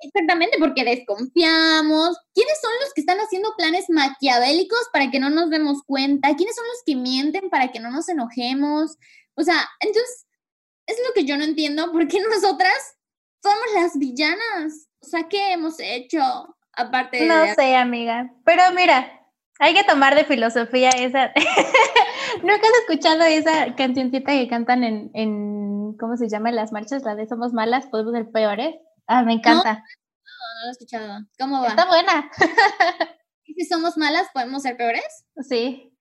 Exactamente, porque desconfiamos. ¿Quiénes son los que están haciendo planes maquiavélicos para que no nos demos cuenta? ¿Quiénes son los que mienten para que no nos enojemos? O sea, entonces es lo que yo no entiendo, ¿por qué nosotras somos las villanas? O sea, ¿qué hemos hecho aparte de... No sé, amiga, pero mira, hay que tomar de filosofía esa... ¿Nunca has escuchado esa cancioncita que cantan en, en, ¿cómo se llama? Las marchas, la de Somos Malas, podemos ser peores. Ah, me encanta. No, no, lo he escuchado. ¿Cómo va? Está buena. ¿Y si somos malas, podemos ser peores? Sí.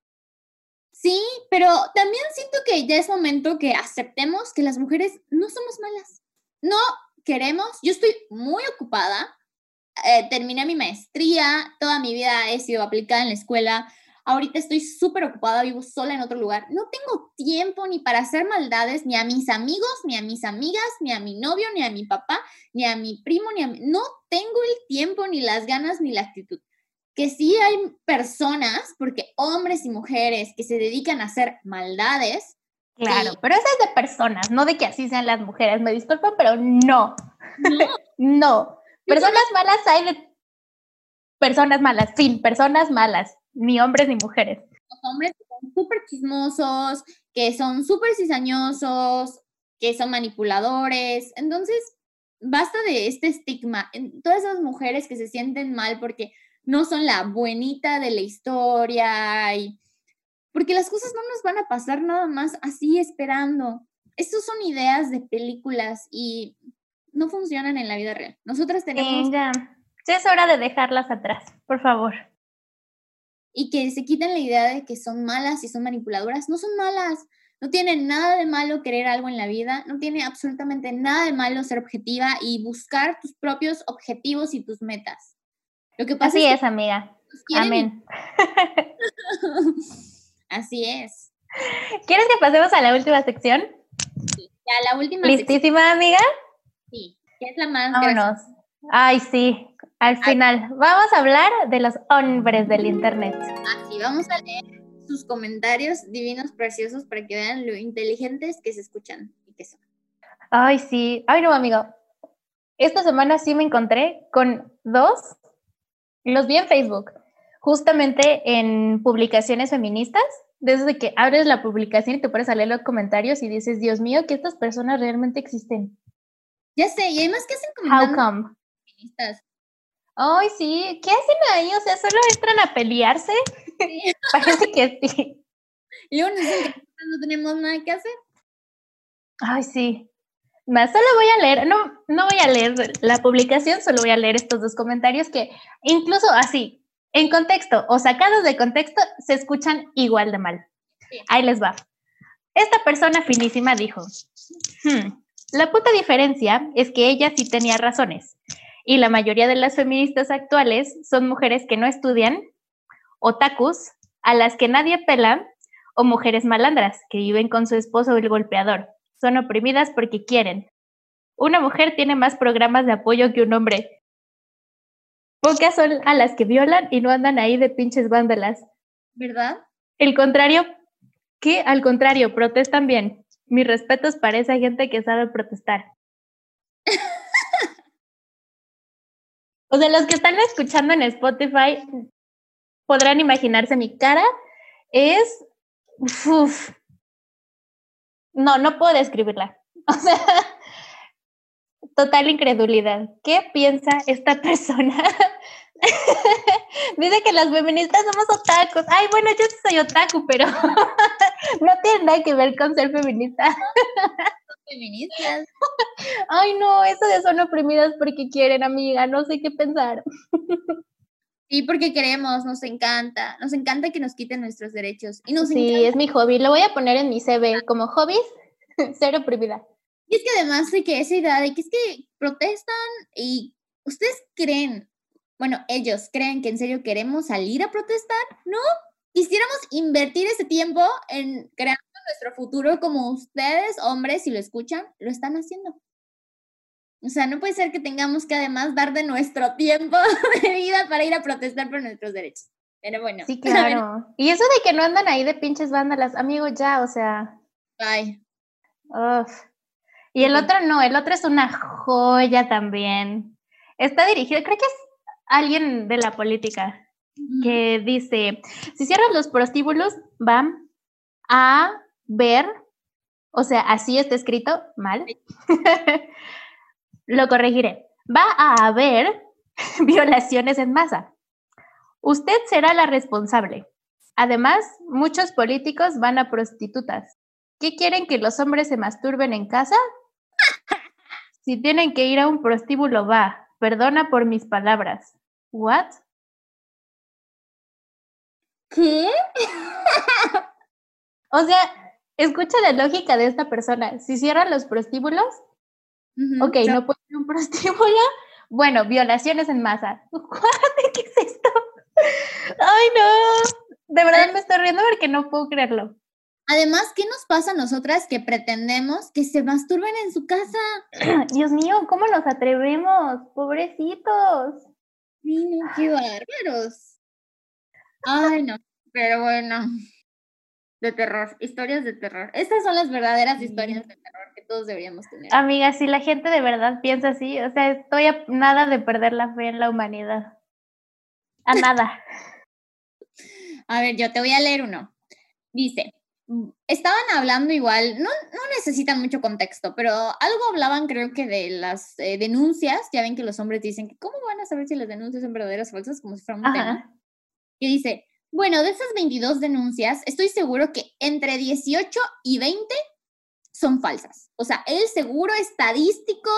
Sí, pero también siento que ya es momento que aceptemos que las mujeres no somos malas. No queremos, yo estoy muy ocupada, eh, terminé mi maestría, toda mi vida he sido aplicada en la escuela, ahorita estoy súper ocupada, vivo sola en otro lugar, no tengo tiempo ni para hacer maldades ni a mis amigos, ni a mis amigas, ni a mi novio, ni a mi papá, ni a mi primo, ni a mi... No tengo el tiempo, ni las ganas, ni la actitud que sí hay personas, porque hombres y mujeres que se dedican a hacer maldades. Claro, pero eso es de personas, no de que así sean las mujeres. Me disculpan, pero no. No. no. Personas malas hay de personas malas, sin personas malas, ni hombres ni mujeres. Los hombres que son súper chismosos, que son súper cizañosos, que son manipuladores. Entonces, basta de este estigma. En todas esas mujeres que se sienten mal porque no son la buenita de la historia y porque las cosas no nos van a pasar nada más así esperando. Estas son ideas de películas y no funcionan en la vida real. Nosotras tenemos... ya. es hora de dejarlas atrás, por favor. Y que se quiten la idea de que son malas y son manipuladoras. No son malas. No tiene nada de malo querer algo en la vida. No tiene absolutamente nada de malo ser objetiva y buscar tus propios objetivos y tus metas. Lo que pasa Así es, amiga. Amén. Así es. ¿Quieres que pasemos a la última sección? Sí, ya la última ¿Listísima, amiga? Sí, que es la más Vámonos. Ay, sí, al final. Vamos a hablar de los hombres del Internet. Así, vamos a leer sus comentarios divinos, preciosos, para que vean lo inteligentes que se escuchan y que son. Ay, sí. Ay, no, amigo. Esta semana sí me encontré con dos los vi en Facebook, justamente en publicaciones feministas, desde que abres la publicación y te pones a leer los comentarios y dices, Dios mío, que estas personas realmente existen. Ya sé, y además que hacen comentarios feministas. Ay, sí, ¿qué hacen ahí? O sea, solo entran a pelearse. Parece que sí. Y uno que no tenemos nada que hacer. Ay, sí. Más, solo voy a leer, no, no voy a leer la publicación, solo voy a leer estos dos comentarios que incluso así, en contexto o sacados de contexto, se escuchan igual de mal. Ahí les va. Esta persona finísima dijo, hmm, la puta diferencia es que ella sí tenía razones y la mayoría de las feministas actuales son mujeres que no estudian, otakus, a las que nadie pela, o mujeres malandras que viven con su esposo el golpeador son oprimidas porque quieren. Una mujer tiene más programas de apoyo que un hombre. Pocas son a las que violan y no andan ahí de pinches vándalas. ¿Verdad? El contrario, que al contrario, protestan bien. Mis respetos para esa gente que sabe protestar. o sea, los que están escuchando en Spotify podrán imaginarse mi cara. Es no, no puedo describirla. O sea, total incredulidad. ¿Qué piensa esta persona? Dice que las feministas somos otakus. Ay, bueno, yo soy otaku, pero no tiene nada que ver con ser feminista. Feministas. Ay, no, eso de son oprimidas porque quieren, amiga, no sé qué pensar. Sí, porque queremos, nos encanta, nos encanta que nos quiten nuestros derechos. Y nos sí, es mi hobby, lo voy a poner en mi CV como hobbies, cero prohibida. Y es que además de que esa idea de que es que protestan y ustedes creen, bueno, ellos creen que en serio queremos salir a protestar, ¿no? Quisiéramos invertir ese tiempo en creando nuestro futuro como ustedes, hombres, si lo escuchan, lo están haciendo. O sea, no puede ser que tengamos que además dar de nuestro tiempo de vida para ir a protestar por nuestros derechos. Pero bueno. Sí, claro. Y eso de que no andan ahí de pinches vándalas, amigo, ya, o sea. Ay. Uf. Y el otro no, el otro es una joya también. Está dirigido, creo que es alguien de la política que dice, si cierran los prostíbulos, van a ver, o sea, así está escrito, mal, Lo corregiré. Va a haber violaciones en masa. Usted será la responsable. Además, muchos políticos van a prostitutas. ¿Qué quieren que los hombres se masturben en casa? Si tienen que ir a un prostíbulo, va. Perdona por mis palabras. ¿What? ¿Qué? o sea, escucha la lógica de esta persona. Si cierran los prostíbulos, ok, no puede ser un prostíbulo. Bueno, violaciones en masa. ¿Qué es esto? Ay, no. De verdad me estoy riendo porque no puedo creerlo. Además, ¿qué nos pasa a nosotras que pretendemos que se masturben en su casa? Dios mío, ¿cómo nos atrevemos? Pobrecitos. Sí, no, qué bárbaros. Ay, no, pero bueno. De terror, historias de terror. Estas son las verdaderas historias de terror todos deberíamos tener. Amiga, si la gente de verdad piensa así, o sea, estoy a nada de perder la fe en la humanidad. A nada. a ver, yo te voy a leer uno. Dice, estaban hablando igual, no, no necesitan mucho contexto, pero algo hablaban creo que de las eh, denuncias, ya ven que los hombres dicen que cómo van a saber si las denuncias son verdaderas o falsas, como si fuera un tema. Y dice, bueno, de esas 22 denuncias, estoy seguro que entre 18 y 20 son falsas. O sea, el seguro estadístico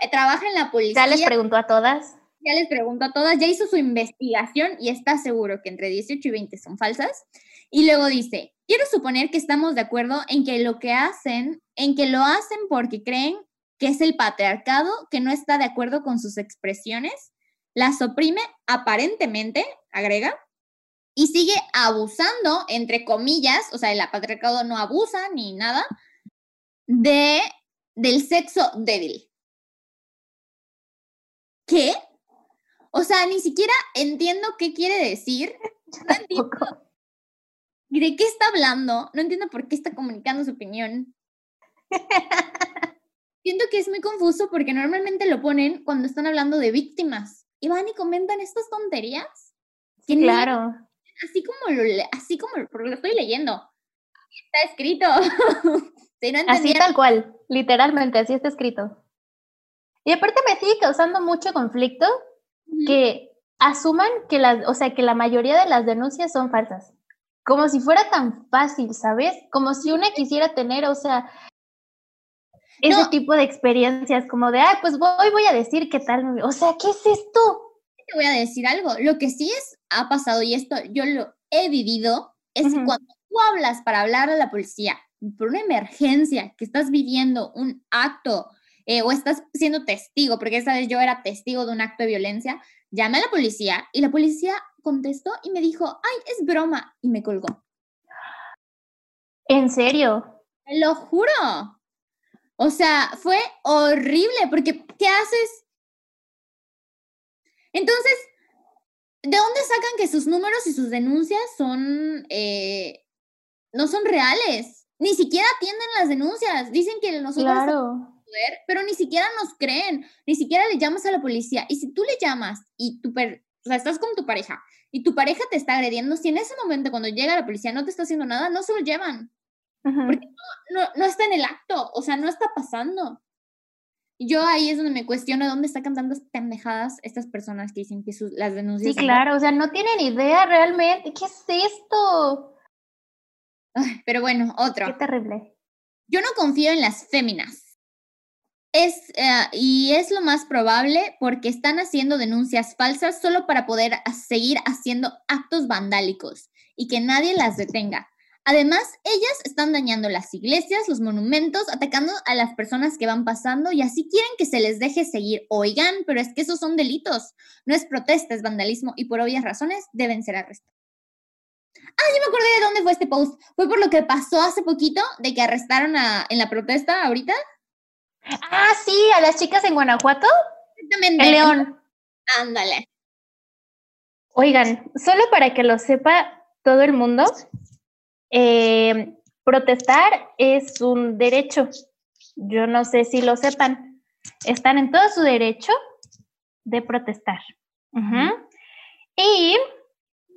eh, trabaja en la policía. ¿Ya les preguntó a todas? Ya les preguntó a todas, ya hizo su investigación y está seguro que entre 18 y 20 son falsas. Y luego dice, quiero suponer que estamos de acuerdo en que lo que hacen, en que lo hacen porque creen que es el patriarcado que no está de acuerdo con sus expresiones, las oprime aparentemente, agrega, y sigue abusando, entre comillas, o sea, el patriarcado no abusa ni nada, de, del sexo débil. ¿Qué? O sea, ni siquiera entiendo qué quiere decir. No entiendo de qué está hablando. No entiendo por qué está comunicando su opinión. Siento que es muy confuso porque normalmente lo ponen cuando están hablando de víctimas. Y van y comentan estas tonterías. claro. así como lo, así como lo estoy leyendo. Está escrito. así tal cual, literalmente, así está escrito. Y aparte me sigue causando mucho conflicto que asuman que las, o sea, que la mayoría de las denuncias son falsas. Como si fuera tan fácil, ¿sabes? Como si una quisiera tener, o sea, ese tipo de experiencias, como de, ah, pues voy, voy a decir qué tal. O sea, ¿qué es esto? Te voy a decir algo. Lo que sí es, ha pasado, y esto yo lo he vivido, es cuando tú hablas para hablar a la policía por una emergencia, que estás viviendo un acto eh, o estás siendo testigo, porque esa vez yo era testigo de un acto de violencia, llamé a la policía y la policía contestó y me dijo, ay, es broma, y me colgó. ¿En serio? Te lo juro. O sea, fue horrible, porque ¿qué haces? Entonces, ¿de dónde sacan que sus números y sus denuncias son, eh, no son reales? Ni siquiera atienden las denuncias. Dicen que nosotros claro pero ni siquiera nos creen, ni siquiera le llamas a la policía. Y si tú le llamas y tu o sea, estás con tu pareja y tu pareja te está agrediendo, si en ese momento cuando llega la policía no te está haciendo nada, no se lo llevan. Porque no, no, está en el acto, o sea, no está pasando. Yo ahí es donde me cuestiono dónde sacan tantas pendejadas estas personas que dicen que sus, las denuncias. Sí, claro, o sea, no tienen idea realmente. ¿Qué es esto? Pero bueno, otro. Qué terrible. Yo no confío en las féminas. Es, eh, y es lo más probable porque están haciendo denuncias falsas solo para poder seguir haciendo actos vandálicos y que nadie las detenga. Además, ellas están dañando las iglesias, los monumentos, atacando a las personas que van pasando y así quieren que se les deje seguir. Oigan, pero es que esos son delitos. No es protesta, es vandalismo y por obvias razones deben ser arrestados. Ah, yo me acordé de dónde fue este post. Fue por lo que pasó hace poquito de que arrestaron a, en la protesta ahorita Ah, sí, a las chicas en Guanajuato. Exactamente. En León. Ándale. Oigan, solo para que lo sepa todo el mundo, eh, protestar es un derecho. Yo no sé si lo sepan. Están en todo su derecho de protestar. Y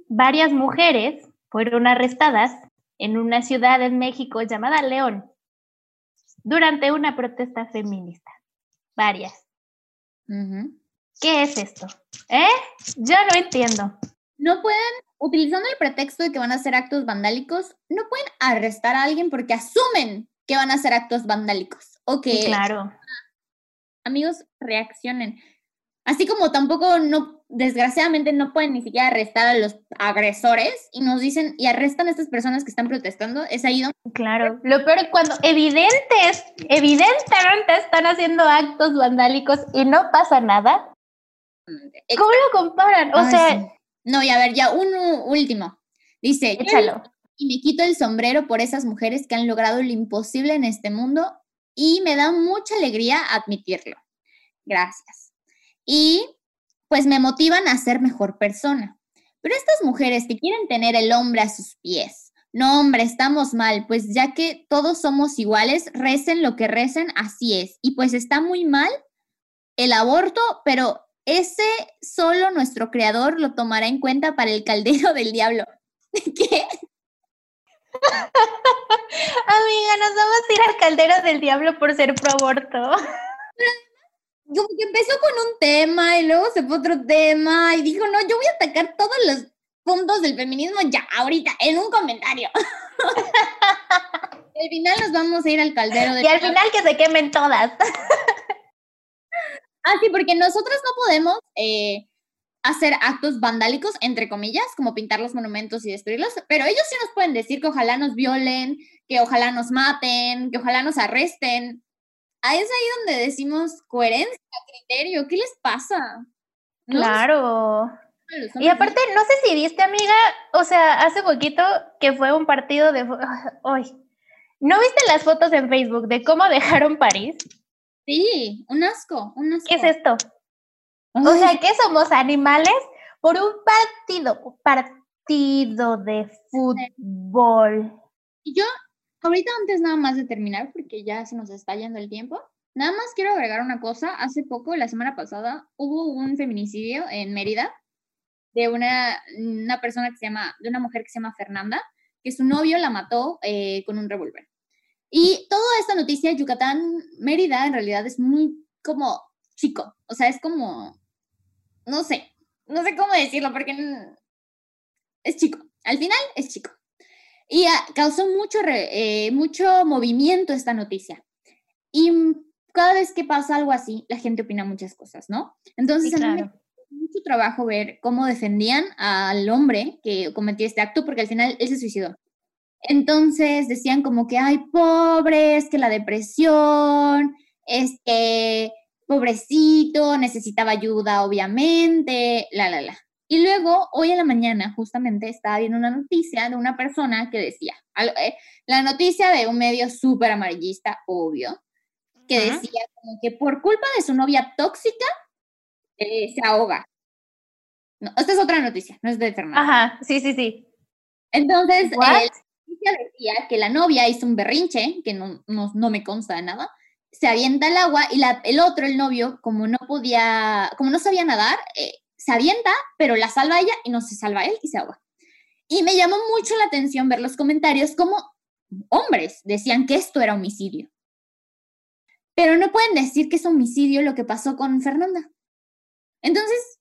varias mujeres fueron arrestadas en una ciudad en México llamada León durante una protesta feminista. Varias. ¿Qué es esto? ¿Eh? Yo no entiendo. No pueden, utilizando el pretexto de que van a hacer actos vandálicos, no pueden arrestar a alguien porque asumen que van a hacer actos vandálicos. Ok. claro. Amigos, reaccionen. Así como tampoco no, desgraciadamente no pueden ni siquiera arrestar a los agresores y nos dicen y arrestan a estas personas que están protestando, es ahí donde... Claro, lo peor es cuando evidentes, evidentemente están haciendo actos vandálicos y no pasa nada. ¿Cómo lo comparan? O sea... No, y a ver, ya un último. Dice, échalo. Y me quito el sombrero por esas mujeres que han logrado lo imposible en este mundo y me da mucha alegría admitirlo. Gracias y pues me motivan a ser mejor persona. Pero estas mujeres que quieren tener el hombre a sus pies, no hombre, estamos mal, pues ya que todos somos iguales, recen lo que recen, así es. Y pues está muy mal el aborto, pero ese solo nuestro creador lo tomará en cuenta para el caldero del diablo. ¿Qué? Amiga, nos vamos a ir al caldero del diablo por ser pro aborto que empezó con un tema y luego se fue otro tema y dijo, no, yo voy a atacar todos los puntos del feminismo ya, ahorita, en un comentario. al final nos vamos a ir al caldero de... Y al final que se quemen todas. ah, sí, porque nosotros no podemos eh, hacer actos vandálicos, entre comillas, como pintar los monumentos y destruirlos, pero ellos sí nos pueden decir que ojalá nos violen, que ojalá nos maten, que ojalá nos arresten es ahí donde decimos coherencia, criterio, ¿qué les pasa? Claro. Y aparte, no sé si viste, amiga, o sea, hace poquito que fue un partido de... Hoy. ¿No viste las fotos en Facebook de cómo dejaron París? Sí, un asco, un asco. ¿Qué es esto? O sea, ¿qué somos animales por un partido, partido de fútbol? Yo Ahorita antes nada más de terminar, porque ya se nos está yendo el tiempo, nada más quiero agregar una cosa. Hace poco, la semana pasada, hubo un feminicidio en Mérida de una, una persona que se llama, de una mujer que se llama Fernanda, que su novio la mató eh, con un revólver. Y toda esta noticia, Yucatán, Mérida, en realidad es muy como chico, o sea, es como no sé, no sé cómo decirlo porque es chico, al final es chico. Y ah, causó mucho, eh, mucho movimiento esta noticia. Y cada vez que pasa algo así, la gente opina muchas cosas, ¿no? Entonces, a mí me mucho trabajo ver cómo defendían al hombre que cometió este acto, porque al final él se suicidó. Entonces decían como que, ay, pobre, es que la depresión, es que pobrecito, necesitaba ayuda, obviamente, la, la, la. Y luego, hoy en la mañana, justamente estaba viendo una noticia de una persona que decía, eh, la noticia de un medio súper amarillista, obvio, que decía como que por culpa de su novia tóxica, eh, se ahoga. No, esta es otra noticia, no es de Fernanda. Ajá, sí, sí, sí. Entonces, eh, la noticia decía que la novia hizo un berrinche, que no, no, me consta de nada, se avienta al agua y la, el otro, el novio, como no podía, como no sabía nadar, se avienta, pero la salva ella y no se salva él y se ahoga. Y me llamó mucho la atención ver los comentarios como hombres decían que esto era homicidio. Pero no pueden decir que es homicidio lo que pasó con Fernanda. Entonces,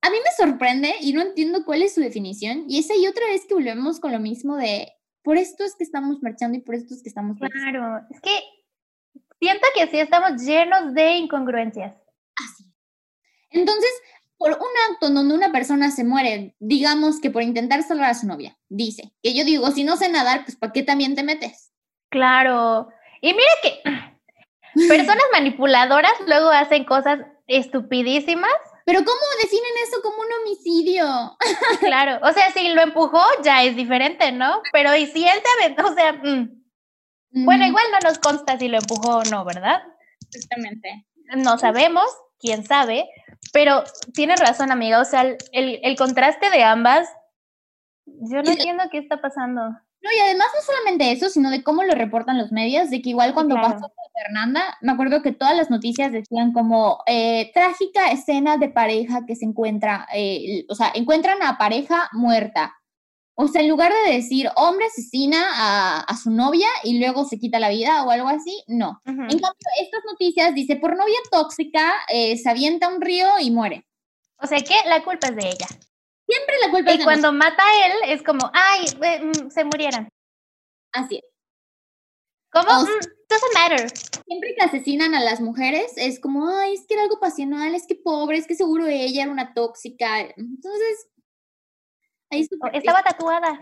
a mí me sorprende y no entiendo cuál es su definición. Y esa y otra vez que volvemos con lo mismo de, por esto es que estamos marchando y por esto es que estamos... Claro, es que siento que sí estamos llenos de incongruencias. Así. Entonces, por un acto donde una persona se muere, digamos que por intentar salvar a su novia, dice, que yo digo, si no sé nadar, pues ¿para qué también te metes? Claro. Y mira que personas manipuladoras luego hacen cosas estupidísimas. Pero ¿cómo definen eso como un homicidio? Claro, o sea, si lo empujó ya es diferente, ¿no? Pero y si él te aventó, o sea, mm. bueno, igual no nos consta si lo empujó o no, ¿verdad? Exactamente. No sabemos, quién sabe, pero tienes razón, amiga. O sea, el, el contraste de ambas, yo no entiendo qué está pasando. No, y además no solamente eso, sino de cómo lo reportan los medios, de que igual cuando pasó con Fernanda, me acuerdo que todas las noticias decían como eh, trágica escena de pareja que se encuentra, eh, o sea, encuentran a pareja muerta. O sea, en lugar de decir hombre asesina a, su novia y luego se quita la vida o algo así, no. En cambio, estas noticias dice por novia tóxica eh, se avienta un río y muere. O sea que la culpa es de ella. Siempre la culpa es de Y cuando mata a él es como, ay, mm, se murieran. Así es. ¿Cómo? Mm, doesn't matter. Siempre que asesinan a las mujeres es como, ay, es que era algo pasional, es que pobre, es que seguro ella era una tóxica. Entonces, estaba tatuada.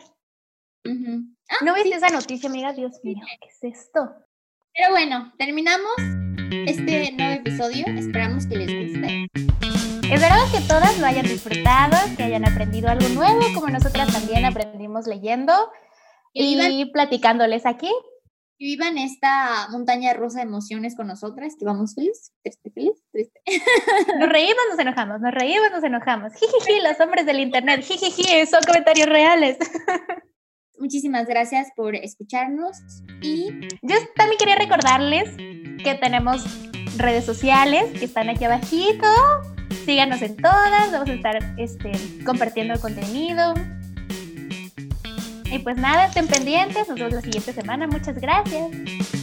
Ah, ¿No viste esa noticia, amiga? Dios mío, ¿qué es esto? Pero bueno, terminamos este nuevo episodio. Esperamos que les guste. Esperamos que todas lo hayan disfrutado, que hayan aprendido algo nuevo, como nosotras también aprendimos leyendo y platicándoles aquí y vivan esta montaña rusa de emociones con nosotras, que vamos feliz, triste, feliz, triste. Nos reímos, nos enojamos, nos reímos, nos enojamos. Jijiji, los hombres del internet, jijiji, son comentarios reales. Muchísimas gracias por escucharnos y yo también quería recordarles que tenemos redes sociales que están aquí abajito. Síganos en todas, vamos a estar este, compartiendo el contenido, y pues nada, estén pendientes. Nos vemos la siguiente semana. Muchas gracias.